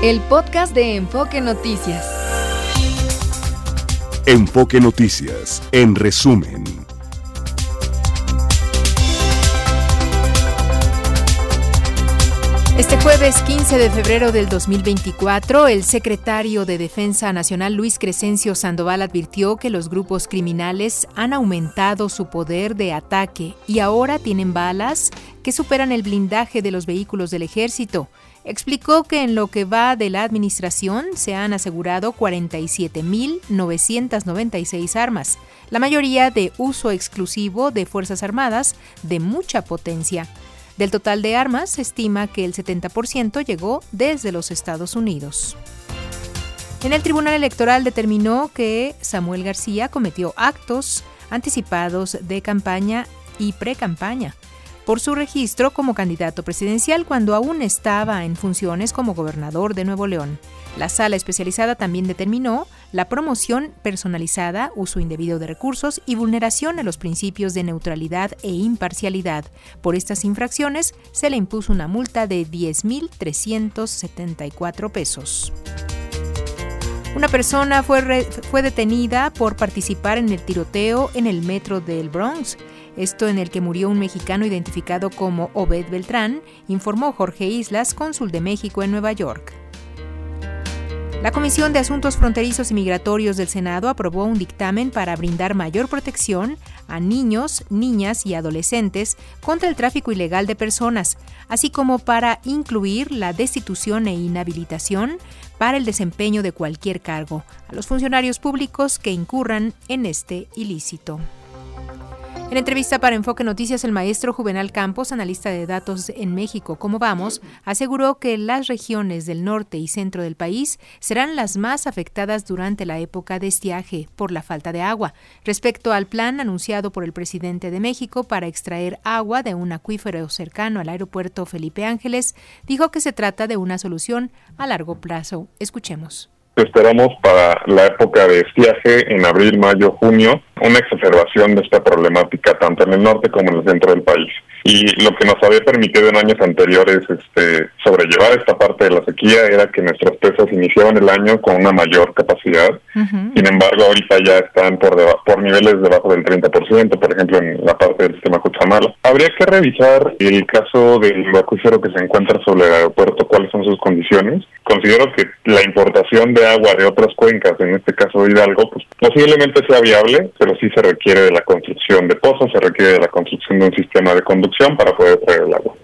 El podcast de Enfoque Noticias. Enfoque Noticias, en resumen. Este jueves 15 de febrero del 2024, el secretario de Defensa Nacional Luis Crescencio Sandoval advirtió que los grupos criminales han aumentado su poder de ataque y ahora tienen balas que superan el blindaje de los vehículos del ejército. Explicó que en lo que va de la administración se han asegurado 47.996 armas, la mayoría de uso exclusivo de Fuerzas Armadas de mucha potencia. Del total de armas, se estima que el 70% llegó desde los Estados Unidos. En el Tribunal Electoral determinó que Samuel García cometió actos anticipados de campaña y pre-campaña por su registro como candidato presidencial cuando aún estaba en funciones como gobernador de Nuevo León. La sala especializada también determinó la promoción personalizada, uso indebido de recursos y vulneración a los principios de neutralidad e imparcialidad. Por estas infracciones se le impuso una multa de 10.374 pesos. Una persona fue, fue detenida por participar en el tiroteo en el metro del Bronx esto en el que murió un mexicano identificado como Obed Beltrán, informó Jorge Islas, cónsul de México en Nueva York. La Comisión de Asuntos Fronterizos y Migratorios del Senado aprobó un dictamen para brindar mayor protección a niños, niñas y adolescentes contra el tráfico ilegal de personas, así como para incluir la destitución e inhabilitación para el desempeño de cualquier cargo a los funcionarios públicos que incurran en este ilícito. En entrevista para Enfoque Noticias, el maestro Juvenal Campos, analista de datos en México, ¿Cómo vamos?, aseguró que las regiones del norte y centro del país serán las más afectadas durante la época de estiaje por la falta de agua. Respecto al plan anunciado por el presidente de México para extraer agua de un acuífero cercano al aeropuerto Felipe Ángeles, dijo que se trata de una solución a largo plazo. Escuchemos. Esperamos para la época de estiaje en abril, mayo, junio una exacerbación de esta problemática tanto en el norte como en el centro del país y lo que nos había permitido en años anteriores este, sobrellevar esta parte de la sequía era que nuestras presas iniciaban el año con una mayor capacidad. Sin embargo, ahorita ya están por, por niveles debajo del 30%, por ejemplo, en la parte del sistema Cuchamala. Habría que revisar el caso del acuífero que se encuentra sobre el aeropuerto, cuáles son sus condiciones. Considero que la importación de agua de otras cuencas, en este caso de Hidalgo, pues posiblemente sea viable, pero sí se requiere de la construcción de pozos, se requiere de la construcción de un sistema de conducción para poder traer el agua.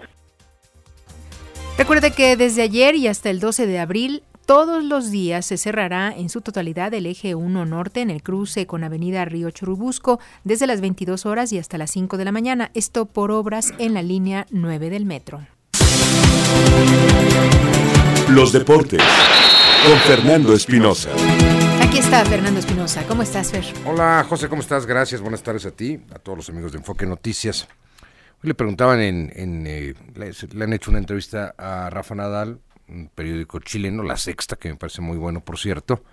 Recuerde que desde ayer y hasta el 12 de abril todos los días se cerrará en su totalidad el eje 1 norte en el cruce con Avenida Río Churubusco desde las 22 horas y hasta las 5 de la mañana, esto por obras en la línea 9 del metro. Los deportes con Fernando Espinosa. Aquí está Fernando Espinosa. ¿Cómo estás, Fer? Hola, José, ¿cómo estás? Gracias. Buenas tardes a ti, a todos los amigos de Enfoque Noticias. Le preguntaban en, eh, le, han hecho una entrevista a Rafa Nadal, un periódico chileno, La Sexta, que me parece muy bueno, por cierto,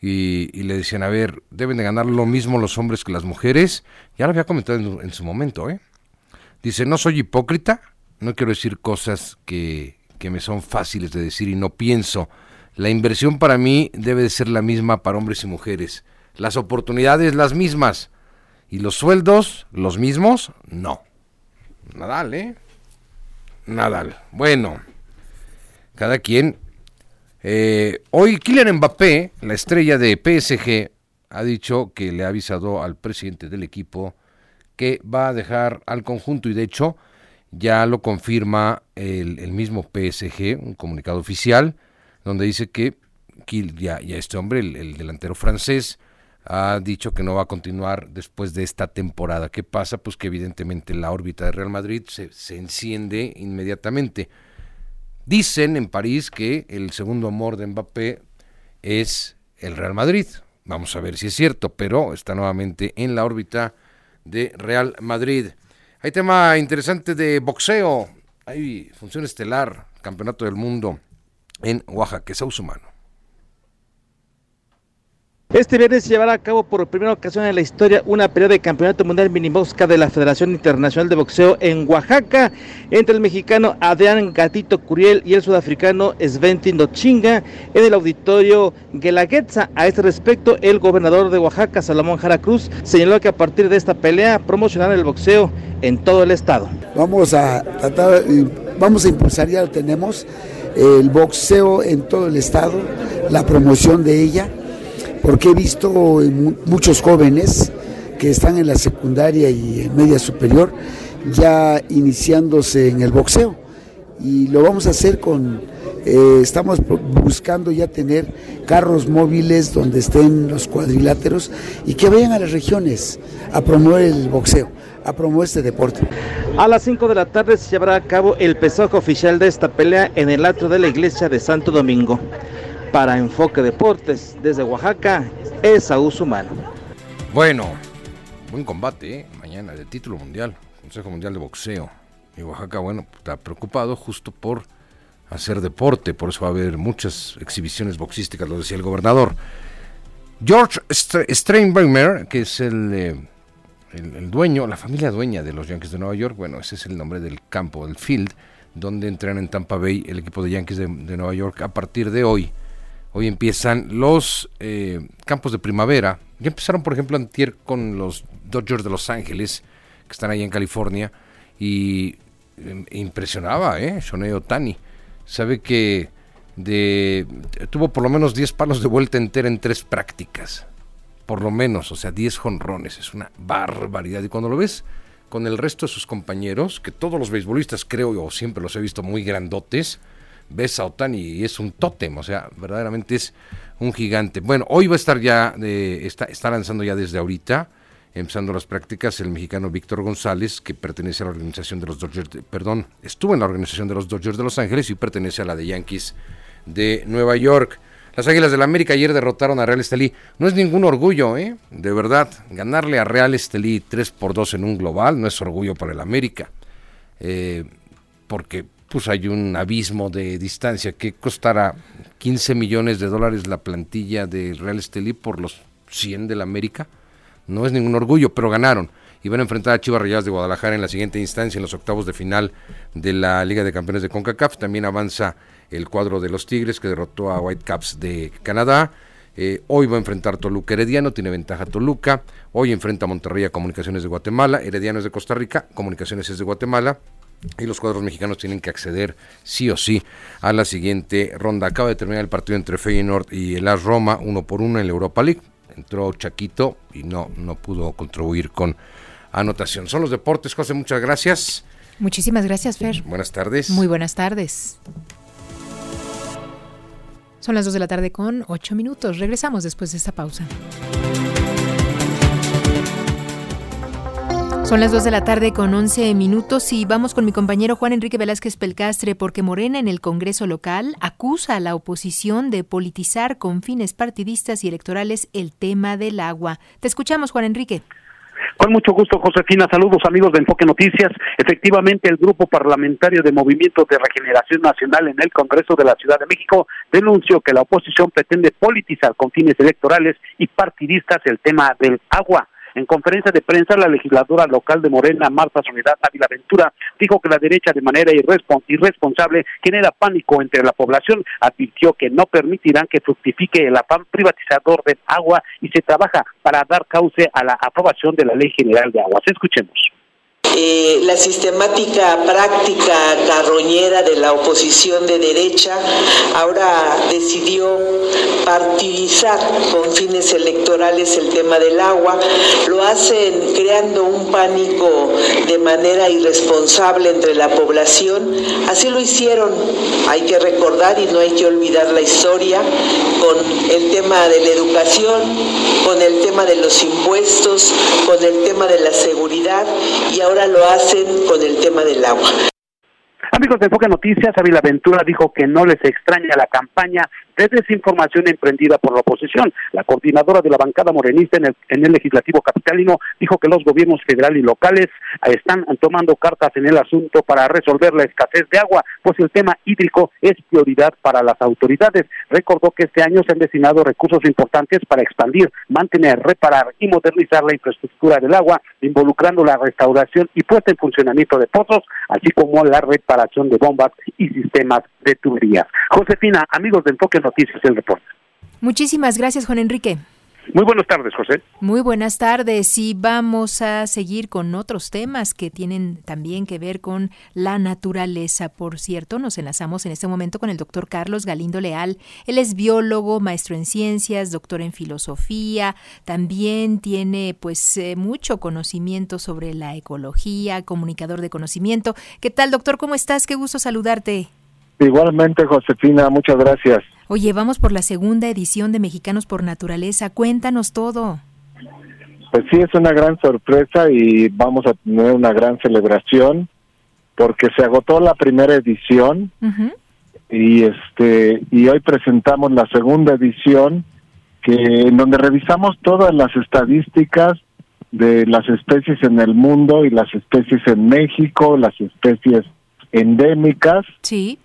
y, le decían, a ver, deben de ganar lo mismo los hombres que las mujeres. Ya lo había comentado en, su momento, ¿eh? Dice, no soy hipócrita, no quiero decir cosas que, que me son fáciles de decir y no pienso. La inversión para mí debe de ser la misma para hombres y mujeres. Las oportunidades las mismas. ¿Y los sueldos los mismos? No. Nadal, ¿eh? Nadal. Bueno, cada quien. Eh, hoy Kylian Mbappé, la estrella de PSG, ha dicho que le ha avisado al presidente del equipo que va a dejar al conjunto y de hecho ya lo confirma el, mismo PSG, un comunicado oficial, donde dice que ya, ya este hombre, el delantero francés, ha dicho que no va a continuar después de esta temporada. ¿Qué pasa? Pues que evidentemente la órbita de Real Madrid se, se, enciende inmediatamente. Dicen en París que el segundo amor de Mbappé es el Real Madrid. Vamos a ver si es cierto, pero está nuevamente en la órbita de Real Madrid. Hay tema interesante de boxeo. Hay función estelar, Campeonato del Mundo en Oaxaca, Humano. Este viernes se llevará a cabo por primera ocasión en la historia una pelea de campeonato mundial minimosca de la Federación Internacional de Boxeo en Oaxaca entre el mexicano Adrián Gatito Curiel y el sudafricano Sventin Dochinga en el auditorio Guelaguetza. A este respecto, el gobernador de Oaxaca, Salomón Jara Cruz, señaló que a partir de esta pelea promocionará el boxeo en todo el estado. Vamos a tratar, vamos a impulsar, ya lo tenemos, el boxeo en todo el estado, la promoción de ella porque he visto muchos jóvenes que están en la secundaria y en media superior ya iniciándose en el boxeo y lo vamos a hacer con eh, estamos buscando ya tener carros móviles donde estén los cuadriláteros y que vayan a las regiones a promover el boxeo, a promover este deporte. A las 5 de la tarde se llevará a cabo el pesaje oficial de esta pelea en el atrio de la iglesia de Santo Domingo. Para Enfoque Deportes, desde Oaxaca, es Saúl Humano. Bueno, buen combate, ¿eh? mañana de título mundial, Consejo Mundial de Boxeo. Y Oaxaca, bueno, está preocupado justo por hacer deporte, por eso va a haber muchas exhibiciones boxísticas, lo decía el gobernador. George Steinbrenner, que es el, eh, el, dueño, la familia dueña de los Yankees de Nueva York, bueno, ese es el nombre del campo, del field, donde entrenan en Tampa Bay el equipo de Yankees de Nueva York a partir de hoy Hoy empiezan los eh, campos de primavera. Ya empezaron, por ejemplo, antier con los Dodgers de Los Ángeles, que están ahí en California, y em, impresionaba, ¿eh? Shonei Otani. Sabe que tuvo por lo menos 10 palos de vuelta entera en tres prácticas. Por lo menos, o sea, 10 jonrones. Es una barbaridad. Y cuando lo ves con el resto de sus compañeros, que todos los beisbolistas creo, o siempre los he visto muy grandotes, ves a Otani y es un tótem, o sea, verdaderamente es un gigante. Bueno, hoy va a estar ya, está, está lanzando ya desde ahorita, empezando las prácticas, el mexicano Víctor González, que pertenece a la organización de los Dodgers, perdón, estuvo en la organización de los Dodgers de Los Ángeles y pertenece a la de Yankees de Nueva York. Las Águilas del la América ayer derrotaron a Real Estelí. No es ningún orgullo, ¿eh? De verdad, ganarle a Real Estelí 3 por 2 en un global no es orgullo para el América. Eh, porque pues hay un abismo de distancia. que costará 15 millones de dólares la plantilla de Real Estelí por los 100 del América? No es ningún orgullo, pero ganaron. Y van a enfrentar a Chivas Rayadas de Guadalajara en la siguiente instancia, en los octavos de final de la Liga de Campeones de CONCACAF. También avanza el cuadro de los Tigres, que derrotó a Whitecaps de Canadá. Eh, hoy va a enfrentar Toluca Herediano, tiene ventaja Toluca. Hoy enfrenta a Monterrey a Comunicaciones de Guatemala. Herediano es de Costa Rica, Comunicaciones es de Guatemala y los cuadros mexicanos tienen que acceder sí o sí a la siguiente ronda. Acaba de terminar el partido entre Feyenoord y el AS Roma, uno por uno en la Europa League. Entró Chaquito y no, no pudo contribuir con anotación. Son los deportes, José, muchas gracias. Muchísimas gracias, Fer. Buenas tardes. Muy buenas tardes. Son las 2 de la tarde con 8 minutos. Regresamos después de esta pausa. Son las 2 de la tarde con 11 minutos y vamos con mi compañero Juan Enrique Velázquez Pelcastre porque Morena en el Congreso local acusa a la oposición de politizar con fines partidistas y electorales el tema del agua. Te escuchamos, Juan Enrique. Con mucho gusto, Josefina. Saludos, amigos de Enfoque Noticias. Efectivamente, el Grupo Parlamentario de Movimiento de Regeneración Nacional en el Congreso de la Ciudad de México denunció que la oposición pretende politizar con fines electorales y partidistas el tema del agua. En conferencia de prensa, la legisladora local de Morena, Marta Soledad Ávila Ventura, dijo que la derecha de manera irresponsable genera pánico entre la población. Advirtió que no permitirán que fructifique el afán privatizador del agua y se trabaja para dar cauce a la aprobación de la Ley General de Aguas. Escuchemos. Eh, la sistemática práctica carroñera de la oposición de derecha ahora decidió partidizar con fines electorales el tema del agua, lo hacen creando un pánico de manera irresponsable entre la población, así lo hicieron, hay que recordar y no hay que olvidar la historia con el tema de la educación, con el tema de los impuestos, con el tema de la seguridad y ahora lo hacen con el tema del agua. Amigos de Enfoque Noticias, Ávila Ventura dijo que no les extraña la campaña de desinformación emprendida por la oposición. La coordinadora de la bancada morenista en el, en el legislativo capitalino dijo que los gobiernos federal y locales están tomando cartas en el asunto para resolver la escasez de agua, pues el tema hídrico es prioridad para las autoridades. Recordó que este año se han destinado recursos importantes para expandir, mantener, reparar y modernizar la infraestructura del agua, involucrando la restauración y puesta en funcionamiento de pozos, así como la reparación de bombas y sistemas de tuberías. Josefina, amigos de Enfoque Noticias, el reporte. Muchísimas gracias, Juan Enrique. Muy buenas tardes, José. Muy buenas tardes y vamos a seguir con otros temas que tienen también que ver con la naturaleza. Por cierto, nos enlazamos en este momento con el doctor Carlos Galindo Leal. Él es biólogo, maestro en ciencias, doctor en filosofía. También tiene pues eh, mucho conocimiento sobre la ecología, comunicador de conocimiento. ¿Qué tal, doctor? ¿Cómo estás? Qué gusto saludarte. Igualmente, Josefina, muchas gracias. Oye, vamos por la segunda edición de Mexicanos por Naturaleza. Cuéntanos todo. Pues sí, es una gran sorpresa y vamos a tener una gran celebración porque se agotó la primera edición y este y hoy presentamos la segunda edición que en donde revisamos todas las estadísticas de las especies en el mundo y las especies en México, las especies endémicas. Sí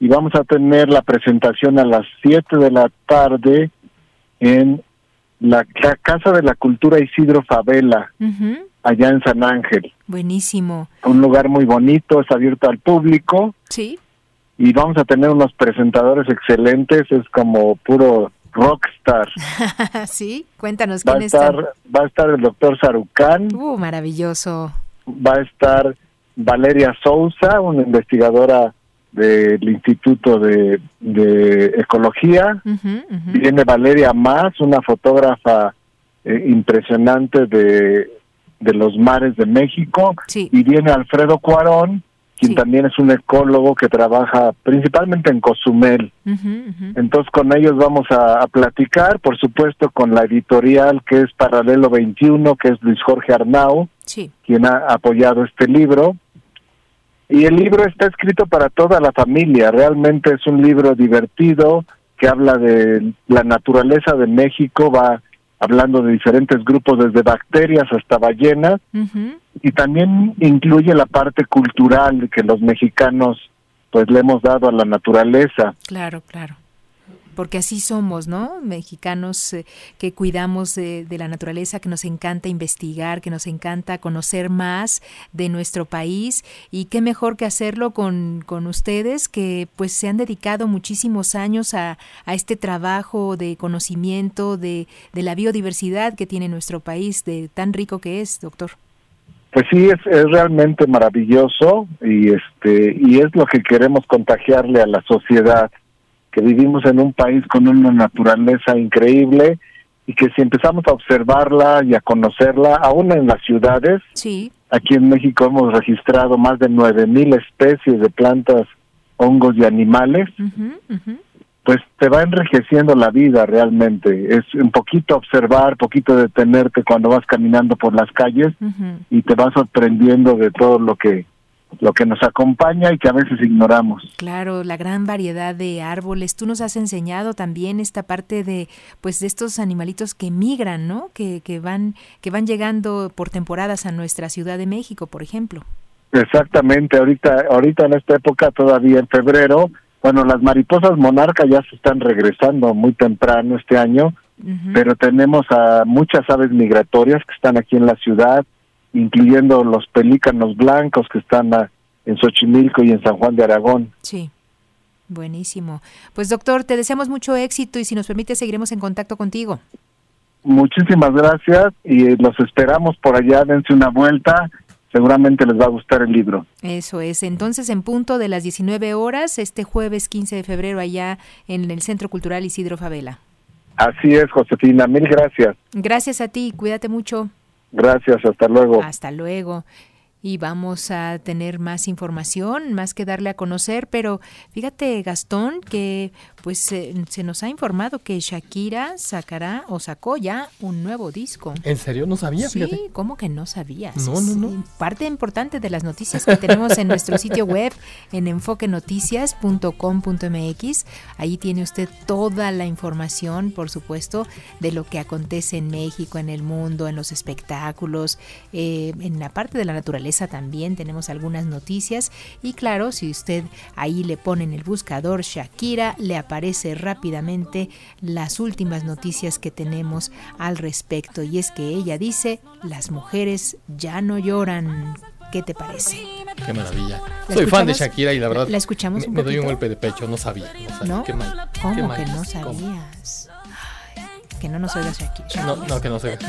y vamos a tener la presentación a las 7 de la tarde en la, Casa de la Cultura Isidro Favela, allá en San Ángel. Buenísimo. Un lugar muy bonito, es abierto al público. Sí. Y vamos a tener unos presentadores excelentes, es como puro rockstar. sí, cuéntanos va quién a estar, Va a estar el doctor Sarucán. Uh, maravilloso. Va a estar Valeria Sousa, una investigadora del Instituto de, Ecología. Viene Valeria Más, una fotógrafa eh, impresionante de, de los mares de México. Y viene Alfredo Cuarón, quien también es un ecólogo que trabaja principalmente en Cozumel. Entonces con ellos vamos a, a, platicar, por supuesto con la editorial que es Paralelo 21, que es Luis Jorge Arnau, quien ha apoyado este libro. Y el libro está escrito para toda la familia, realmente es un libro divertido que habla de la naturaleza de México, va hablando de diferentes grupos desde bacterias hasta ballenas. Y también incluye la parte cultural que los mexicanos pues le hemos dado a la naturaleza. Claro, claro porque así somos, ¿no? Mexicanos eh, que cuidamos de, la naturaleza, que nos encanta investigar, que nos encanta conocer más de nuestro país y qué mejor que hacerlo con, con ustedes que pues se han dedicado muchísimos años a, a este trabajo de conocimiento de, de la biodiversidad que tiene nuestro país, de tan rico que es, doctor. Pues sí, es, es, realmente maravilloso y este y es lo que queremos contagiarle a la sociedad que vivimos en un país con una naturaleza increíble y que si empezamos a observarla y a conocerla, aún en las ciudades, sí. aquí en México hemos registrado más de 9.000 especies de plantas, hongos y animales, pues te va enriqueciendo la vida realmente. Es un poquito observar, poquito detenerte cuando vas caminando por las calles y te vas sorprendiendo de todo lo que lo que nos acompaña y que a veces ignoramos. Claro, la gran variedad de árboles. Tú nos has enseñado también esta parte de pues de estos animalitos que migran, ¿no? Que, que van que van llegando por temporadas a nuestra Ciudad de México, por ejemplo. Exactamente, ahorita ahorita en esta época todavía en febrero, bueno, las mariposas monarca ya se están regresando muy temprano este año, pero tenemos a muchas aves migratorias que están aquí en la ciudad incluyendo los pelícanos blancos que están en Xochimilco y en San Juan de Aragón. Sí. Buenísimo. Pues doctor, te deseamos mucho éxito y si nos permite seguiremos en contacto contigo. Muchísimas gracias y los esperamos por allá, dense una vuelta, seguramente les va a gustar el libro. Eso es, entonces en punto de las 19 horas, este jueves 15 de febrero allá en el Centro Cultural Isidro Favela. Así es, Josefina, mil gracias. Gracias a ti, cuídate mucho. Gracias, hasta luego. Hasta luego. Y vamos a tener más información, más que darle a conocer, pero fíjate Gastón que pues se nos ha informado que Shakira sacará o sacó ya un nuevo disco. ¿En serio? No sabía, sí, ¿cómo que no sabías? No, no, no. Parte importante de las noticias que tenemos en nuestro sitio web en enfoquenoticias.com.mx. Ahí tiene usted toda la información, por supuesto, de lo que acontece en México, en el mundo, en los espectáculos, eh, en la parte de la naturaleza también tenemos algunas noticias y claro, si usted ahí le pone en el buscador Shakira, le aparece rápidamente las últimas noticias que tenemos al respecto y es que ella dice, las mujeres ya no lloran. ¿Qué te parece? Qué maravilla. Soy fan de Shakira y la verdad. ¿La escuchamos me, doy un golpe de pecho, no sabía. No, Qué mal. ¿Cómo que no sabías? que no nos oiga Shakira. No, no, que no se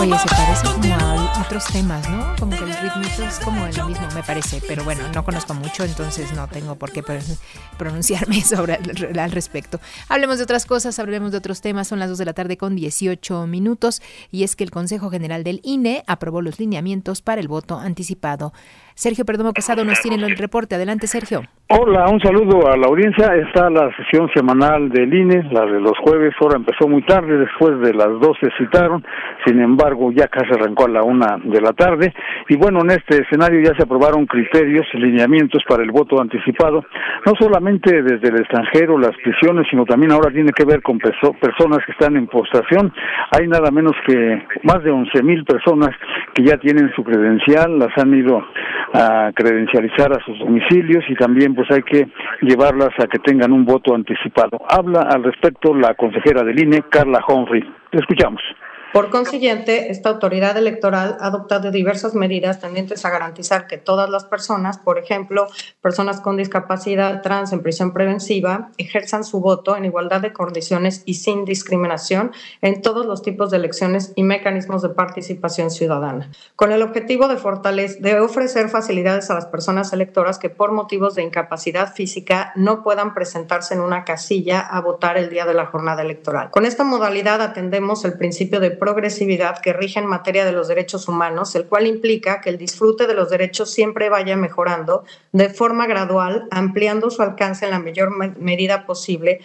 Oye, se parece como a otros temas, ¿no? Como que el ritmo es como el mismo, me parece. Pero bueno, no conozco mucho, entonces no tengo por qué pronunciarme sobre al respecto. Hablemos de otras cosas, hablemos de otros temas. Son las 2 de la tarde con 18 minutos y es que el Consejo General del INE aprobó los lineamientos para el voto anticipado. Sergio Perdomo Casado nos tiene el reporte. Adelante, Sergio. Hola, un saludo a la audiencia. Está la sesión semanal del INE, la de los jueves. Ahora empezó muy tarde, después de las 12 citaron. Sin embargo, ya casi arrancó a la una de la tarde. Y bueno, en este escenario ya se aprobaron criterios, lineamientos para el voto anticipado. No solamente desde el extranjero, las prisiones, sino también ahora tiene que ver con personas que están en postración. Hay nada menos que más de 11 mil personas que ya tienen su credencial, las han ido a credencializar a sus domicilios y también pues hay que llevarlas a que tengan un voto anticipado. Habla al respecto la consejera del INE, Carla Humphrey. Te escuchamos. Por consiguiente, esta autoridad electoral ha adoptado diversas medidas tendentes a garantizar que todas las personas, por ejemplo, personas con discapacidad trans en prisión preventiva, ejerzan su voto en igualdad de condiciones y sin discriminación en todos los tipos de elecciones y mecanismos de participación ciudadana, con el objetivo de fortalecer, de ofrecer facilidades a las personas electoras que por motivos de incapacidad física no puedan presentarse en una casilla a votar el día de la jornada electoral. Con esta modalidad atendemos el principio de progresividad que rige en materia de los derechos humanos, el cual implica que el disfrute de los derechos siempre vaya mejorando de forma gradual, ampliando su alcance en la mayor medida posible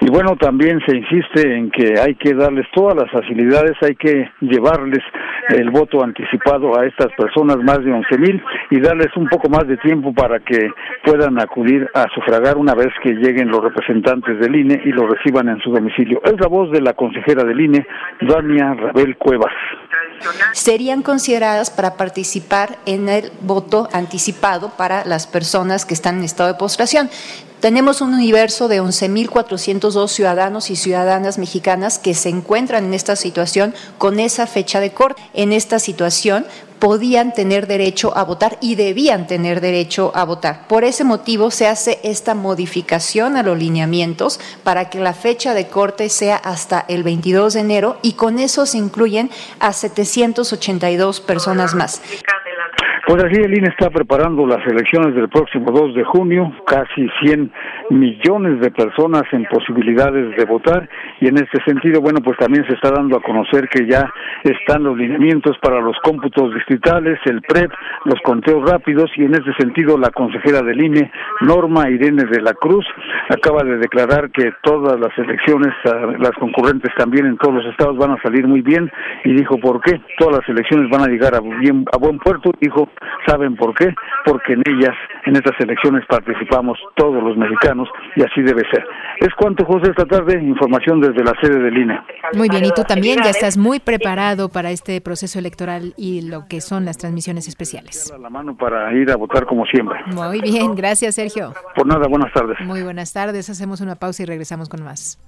y bueno, también se insiste en que hay que darles todas las facilidades, hay que llevarles el voto anticipado a estas personas, más de 11 mil, y darles un poco más de tiempo para que puedan acudir a sufragar una vez que lleguen los representantes del INE y lo reciban en su domicilio. Es la voz de la consejera del INE, Dania Rabel Cuevas. Serían consideradas para participar en el voto anticipado para las personas que están en estado de postración. Tenemos un universo de 11.402 ciudadanos y ciudadanas mexicanas que se encuentran en esta situación con esa fecha de corte. En esta situación podían tener derecho a votar y debían tener derecho a votar. Por ese motivo se hace esta modificación a los lineamientos para que la fecha de corte sea hasta el 22 de enero y con eso se incluyen a 782 personas más. Pues así el INE está preparando las elecciones del próximo 2 de junio, casi 100 millones de personas en posibilidades de votar. Y en este sentido, bueno, pues también se está dando a conocer que ya están los lineamientos para los cómputos distritales, el PREP, los conteos rápidos. Y en este sentido la consejera del INE, Norma Irene de la Cruz, acaba de declarar que todas las elecciones, ah, las concurrentes también en todos los estados van a salir muy bien. Y dijo por qué, todas las elecciones van a llegar a, a buen puerto, dijo ¿Saben por qué? Porque en ellas, en estas elecciones participamos todos los mexicanos y así debe ser. Es cuanto, José, esta tarde, información desde la sede del INE. Muy bien, y tú también ya estás muy preparado para este proceso electoral y lo que son las transmisiones especiales. La mano para ir a votar como siempre. Muy bien, gracias Sergio. Por nada, buenas tardes. Muy buenas tardes, hacemos una pausa y regresamos con más.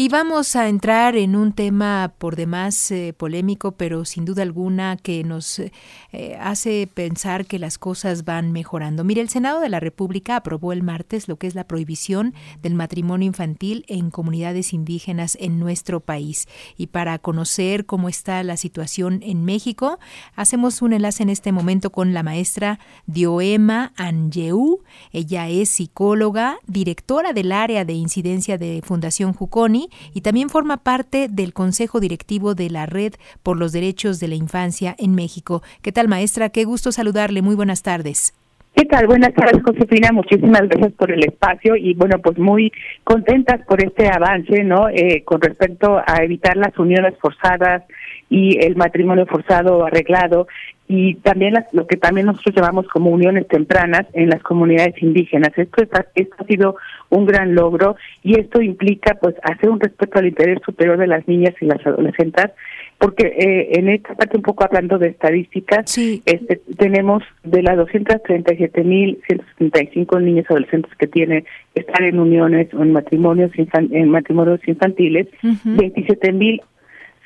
Y vamos a entrar en un tema por demás eh, polémico, pero sin duda alguna que nos eh, hace pensar que las cosas van mejorando. Mire, el Senado de la República aprobó el martes lo que es la prohibición del matrimonio infantil en comunidades indígenas en nuestro país. Y para conocer cómo está la situación en México, hacemos un enlace en este momento con la maestra Dioema Angeú. Ella es psicóloga, directora del área de incidencia de Fundación Juconi y también forma parte del Consejo Directivo de la Red por los Derechos de la Infancia en México. ¿Qué tal, maestra? Qué gusto saludarle. Muy buenas tardes. ¿Qué tal? Buenas tardes, Josefina. Muchísimas gracias por el espacio y, bueno, pues muy contentas por este avance, ¿no? Eh, con respecto a evitar las uniones forzadas y el matrimonio forzado o arreglado y también lo que también nosotros llamamos como uniones tempranas en las comunidades indígenas. Esto, esto ha sido un gran logro y esto implica pues hacer un respeto al interés superior de las niñas y las adolescentes porque eh, en esta parte un poco hablando de estadísticas, este, tenemos de las 237.175 niños y adolescentes que tienen están en uniones o en matrimonios en matrimonios infantiles, 27.000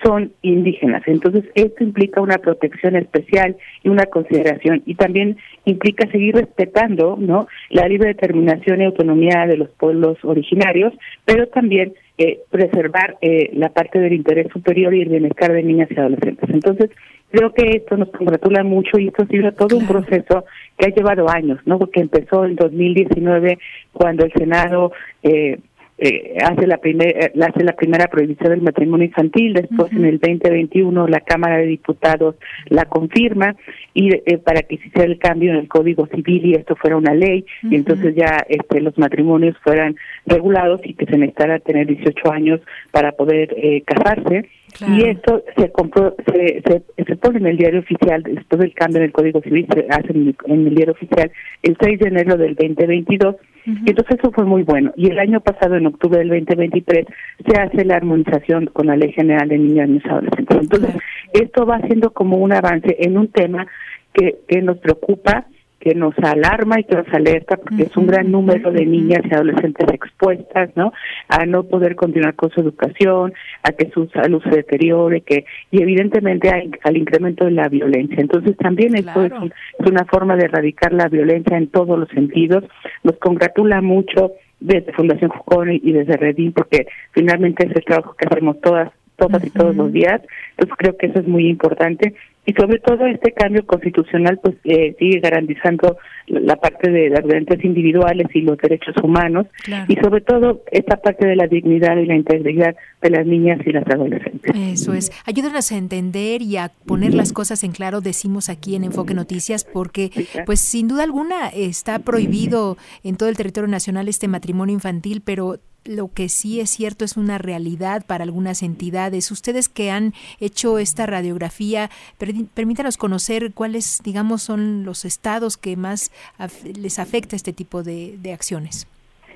son indígenas. Entonces, esto implica una protección especial y una consideración y también implica seguir respetando, ¿no? la libre determinación y autonomía de los pueblos originarios, pero también eh, preservar eh, la parte del interés superior y el bienestar de niñas y adolescentes. Entonces, creo que esto nos congratula mucho y esto ha sido todo un proceso que ha llevado años, ¿no? Porque empezó en 2019 cuando el Senado eh, eh, hace la primera eh, hace la primera prohibición del matrimonio infantil después en el 2021 la Cámara de Diputados la confirma y eh, para que se hiciera el cambio en el Código Civil y esto fuera una ley y entonces ya este los matrimonios fueran regulados y que se necesitara tener 18 años para poder eh, casarse. Y esto se compró se, se, pone en el diario oficial después del cambio en el Código Civil se hace en, el diario oficial el 6 de enero del 2022 entonces eso fue muy bueno. Y el año pasado, en octubre del 2023, se hace la armonización con la Ley General de Niños y Adolescentes. Entonces, esto va siendo como un avance en un tema que, que nos preocupa que nos alarma y que nos alerta porque es un gran número de niñas y adolescentes expuestas, ¿no? A no poder continuar con su educación, a que su salud se deteriore, que y evidentemente al incremento de la violencia. Entonces también esto es, una forma de erradicar la violencia en todos los sentidos. Nos congratula mucho desde Fundación Juconi y desde Redín porque finalmente es el trabajo que hacemos todas todas y todos los días. Entonces creo que eso es muy importante y sobre todo este cambio constitucional pues eh, sigue garantizando la parte de las derechos individuales y los derechos humanos y sobre todo esta parte de la dignidad y la integridad de las niñas y las adolescentes. Eso es. Ayúdanos a entender y a poner las cosas en claro, decimos aquí en Enfoque Noticias, porque pues sin duda alguna está prohibido en todo el territorio nacional este matrimonio infantil, pero lo que sí es cierto es una realidad para algunas entidades. Ustedes que han hecho esta radiografía, permítanos conocer cuáles, digamos, son los estados que más les afecta este tipo de, acciones.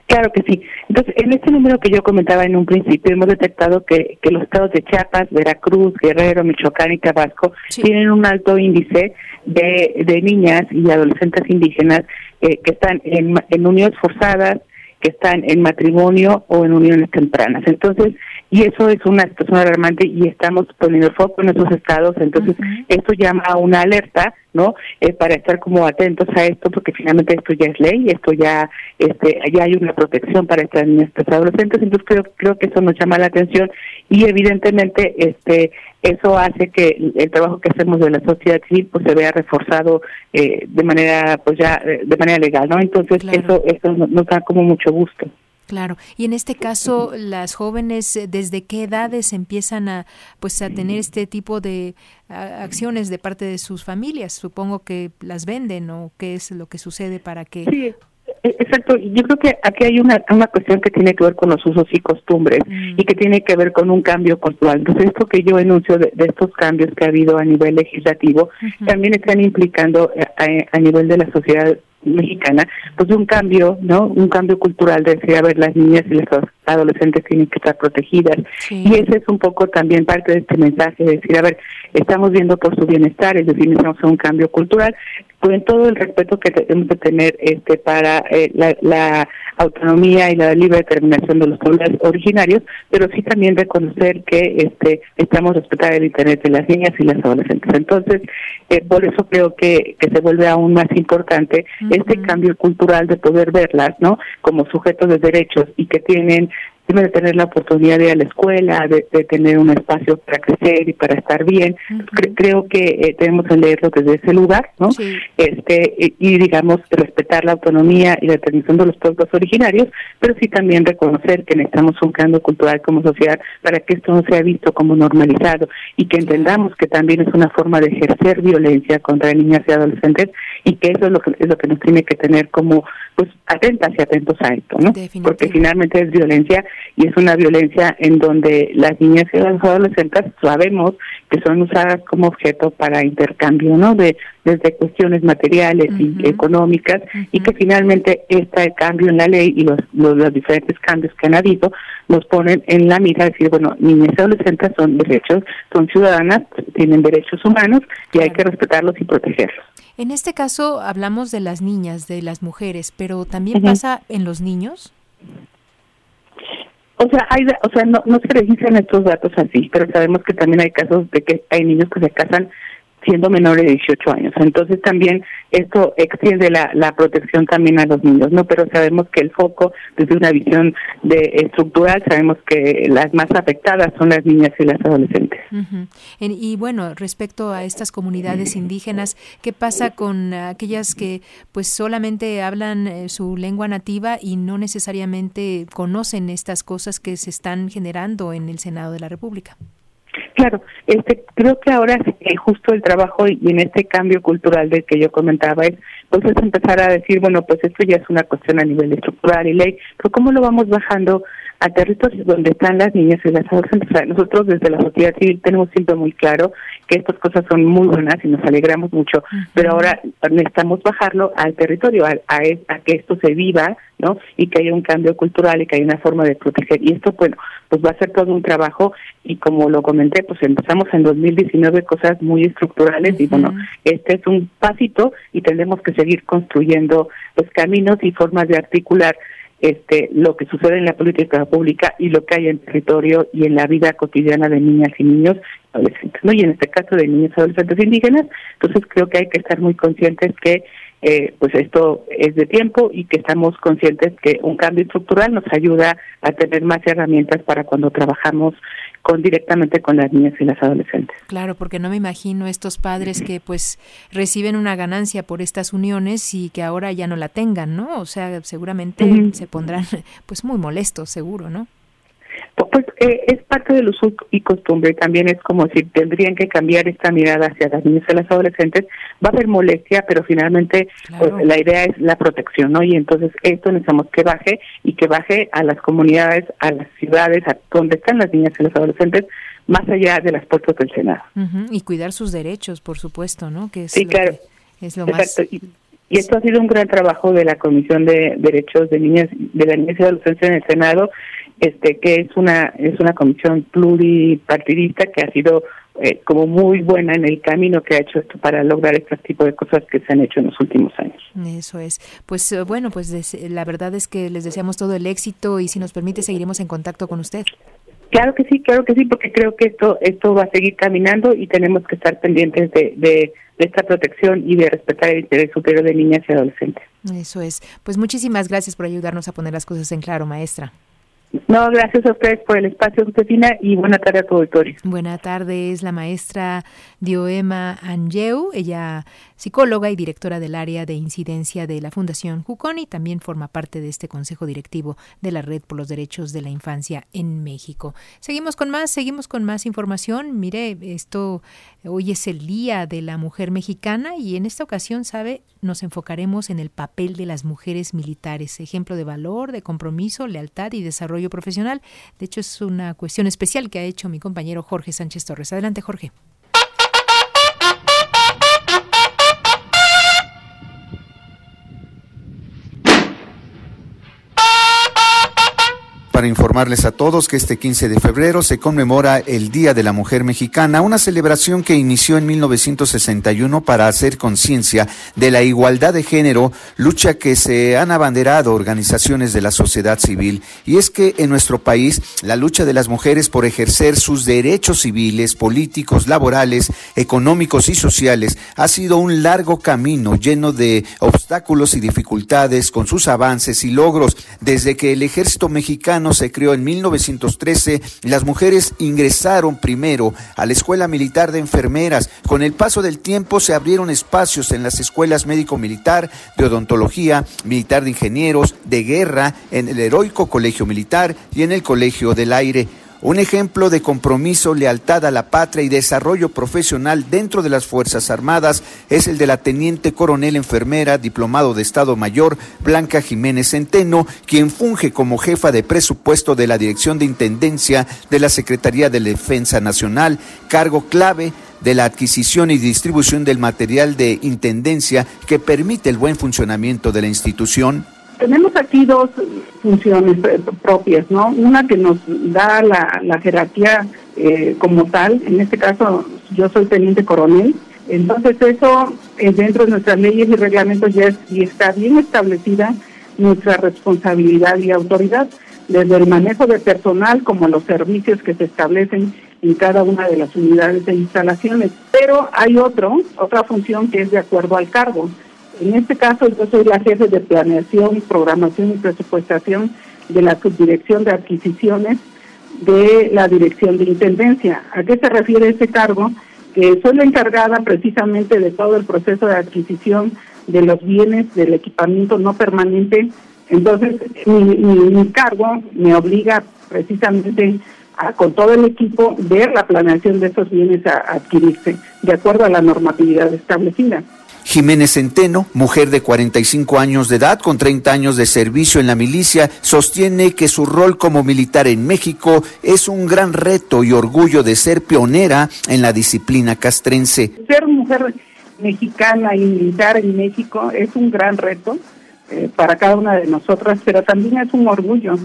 Claro que sí. Entonces, en este número que yo comentaba en un principio, hemos detectado que, que los estados de Chiapas, Veracruz, Guerrero, Michoacán y Tabasco tienen un alto índice de, de niñas y adolescentes indígenas eh, que están en, en uniones forzadas, que están en matrimonio o en uniones tempranas. Entonces, y eso es una situación alarmante y estamos poniendo foco en esos estados, entonces esto llama a una alerta, ¿no? Eh, para estar como atentos a esto, porque finalmente esto ya es ley, esto ya, este, ya hay una protección para estas niñas, estos adolescentes, entonces creo, creo que eso nos llama la atención y evidentemente, este, eso hace que el trabajo que hacemos de la sociedad civil pues se vea reforzado eh, de manera pues ya eh, de manera legal no entonces eso eso nos da como mucho gusto Claro, y en este caso las jóvenes eh, desde qué edades empiezan a pues a tener este tipo de acciones de parte de sus familias, supongo que las venden o qué es lo que sucede para que e, exacto, yo creo que aquí hay una, una cuestión que tiene que ver con los usos y costumbres mm. y que tiene que ver con un cambio cultural. Entonces, esto que yo enuncio de, estos cambios que ha habido a nivel legislativo, también están implicando eh, a, nivel de la sociedad mexicana, pues un cambio, ¿no? Un cambio cultural de decir, a ver, las niñas y las adolescentes tienen que estar protegidas. Y ese es un poco también parte de este mensaje, de decir, a ver, estamos viendo por su bienestar, es decir, necesitamos un cambio cultural, con todo el respeto que tenemos que tener este para eh, la, la, autonomía y la libre determinación de los pueblos originarios, pero sí también reconocer que este estamos respetar el interés de las niñas y las adolescentes. Entonces, eh, por eso creo que, que se vuelve aún más importante este cambio cultural de poder verlas, ¿no? Como sujetos de derechos y que tienen de tener la oportunidad de ir a la escuela, de, tener un espacio para crecer y para estar bien. creo que eh, tenemos que leerlo desde ese lugar, ¿no? Este y, digamos respetar la autonomía y la tradición de los pueblos originarios, pero sí también reconocer que necesitamos un cambio cultural como sociedad para que esto no sea visto como normalizado y que entendamos que también es una forma de ejercer violencia contra niñas y adolescentes y que eso es lo que es lo que nos tiene que tener como pues atentas y atentos a esto, ¿no? Porque finalmente es violencia y es una violencia en donde las niñas y las adolescentes sabemos que son usadas como objeto para intercambio, ¿no? De desde cuestiones materiales y económicas y que finalmente este cambio en la ley y los, los, diferentes cambios que han habido nos ponen en la mira de decir, bueno, niñas y adolescentes son derechos, son ciudadanas, tienen derechos humanos y hay que respetarlos y protegerlos. En este caso hablamos de las niñas, de las mujeres, pero también pasa en los niños. O sea, hay, o sea, no, no se registran estos datos así, pero sabemos que también hay casos de que hay niños que se casan siendo menores de 18 años. Entonces también esto extiende la, la protección también a los niños, ¿no? Pero sabemos que el foco, desde una visión de estructural, sabemos que las más afectadas son las niñas y las adolescentes. y bueno, respecto a estas comunidades indígenas, ¿qué pasa con aquellas que pues solamente hablan eh, su lengua nativa y no necesariamente conocen estas cosas que se están generando en el Senado de la República? Claro, este, creo que ahora eh, justo el trabajo y en este cambio cultural del que yo comentaba es, pues es empezar a decir, bueno, pues esto ya es una cuestión a nivel estructural y ley, pero ¿cómo lo vamos bajando a territorios donde están las niñas y las adolescentes? nosotros desde la sociedad civil tenemos siempre muy claro que estas cosas son muy buenas y nos alegramos mucho, pero ahora necesitamos bajarlo al territorio, a, a, que esto se viva, ¿no? Y que haya un cambio cultural y que haya una forma de proteger. Y esto, bueno, pues va a ser todo un trabajo y como lo comenté, pues empezamos en 2019 cosas muy estructurales y bueno, este es un pasito y tendremos que seguir construyendo los caminos y formas de articular este lo que sucede en la política pública y lo que hay en territorio y en la vida cotidiana de niñas y niños adolescentes, ¿no? Y en este caso de niños y adolescentes indígenas, entonces creo que hay que estar muy conscientes que eh, pues esto es de tiempo y que estamos conscientes que un cambio estructural nos ayuda a tener más herramientas para cuando trabajamos con directamente con las niñas y las adolescentes. Claro, porque no me imagino estos padres que pues reciben una ganancia por estas uniones y que ahora ya no la tengan, ¿no? O sea, seguramente se pondrán pues muy molestos, seguro, ¿no? Pues eh, es parte del uso y costumbre, también es como si tendrían que cambiar esta mirada hacia las niñas y las adolescentes. Va a haber molestia, pero finalmente pues, la idea es la protección, ¿no? Y entonces esto necesitamos que baje y que baje a las comunidades, a las ciudades, a donde están las niñas y las adolescentes, más allá de las puertas del Senado. Y cuidar sus derechos, por supuesto, ¿no? Que es sí, claro. es lo más... Y, y esto ha sido un gran trabajo de la Comisión de Derechos de Niñas de la Niñez y Adolescencia en el Senado este que es una es una comisión pluripartidista que ha sido eh, como muy buena en el camino que ha hecho esto para lograr este tipo de cosas que se han hecho en los últimos años. Eso es. Pues eh, bueno, pues la verdad es que les deseamos todo el éxito y si nos permite seguiremos en contacto con usted. Claro que sí, claro que sí, porque creo que esto esto va a seguir caminando y tenemos que estar pendientes de, de, de esta protección y de respetar el interés superior de niñas y adolescentes. Eso es. Pues muchísimas gracias por ayudarnos a poner las cosas en claro, maestra. No, gracias a ustedes por el espacio, Josefina, y buena tarde a tu auditorio. Buena tarde, es la maestra Dioema Angeu, ella psicóloga y directora del área de incidencia de la Fundación Juconi, también forma parte de este consejo directivo de la Red por los Derechos de la Infancia en México. Seguimos con más, seguimos con más información. Mire, esto hoy es el Día de la Mujer Mexicana y en esta ocasión, sabe, nos enfocaremos en el papel de las mujeres militares, ejemplo de valor, de compromiso, lealtad y desarrollo profesional. De hecho, es una cuestión especial que ha hecho mi compañero Jorge Sánchez Torres. Adelante, Jorge. Para informarles a todos que este 15 de febrero se conmemora el Día de la Mujer Mexicana, una celebración que inició en 1961 para hacer conciencia de la igualdad de género, lucha que se han abanderado organizaciones de la sociedad civil. Y es que en nuestro país la lucha de las mujeres por ejercer sus derechos civiles, políticos, laborales, económicos y sociales ha sido un largo camino lleno de obstáculos y dificultades con sus avances y logros. Desde que el ejército mexicano se creó en 1913, las mujeres ingresaron primero a la Escuela Militar de Enfermeras. Con el paso del tiempo se abrieron espacios en las escuelas médico-militar, de odontología, militar de ingenieros, de guerra, en el heroico Colegio Militar y en el Colegio del Aire. Un ejemplo de compromiso, lealtad a la patria y desarrollo profesional dentro de las Fuerzas Armadas es el de la teniente coronel enfermera, diplomado de Estado Mayor, Blanca Jiménez Centeno, quien funge como jefa de presupuesto de la Dirección de Intendencia de la Secretaría de Defensa Nacional, cargo clave de la adquisición y distribución del material de intendencia que permite el buen funcionamiento de la institución. Tenemos aquí dos funciones eh, propias, ¿no? Una que nos da la, jerarquía eh, como tal, en este caso yo soy teniente coronel, entonces eso eh, dentro de nuestras leyes y reglamentos ya es- y está bien establecida nuestra responsabilidad y autoridad, desde el manejo de personal como los servicios que se establecen en cada una de las unidades de instalaciones. Pero hay otro, otra función que es de acuerdo al cargo. En este caso yo soy la jefe de planeación, programación y presupuestación de la subdirección de adquisiciones de la dirección de intendencia. ¿A qué se refiere este cargo? Que soy la encargada precisamente de todo el proceso de adquisición de los bienes, del equipamiento no permanente. Entonces, mi, cargo me obliga precisamente a, con todo el equipo, ver la planeación de esos bienes a adquirirse, de acuerdo a la normatividad establecida. Jiménez Centeno, mujer de 45 años de edad con 30 años de servicio en la milicia, sostiene que su rol como militar en México es un gran reto y orgullo de ser pionera en la disciplina castrense. Ser mujer mexicana y militar en México es un gran reto eh, para cada una de nosotras, pero también es un orgullo,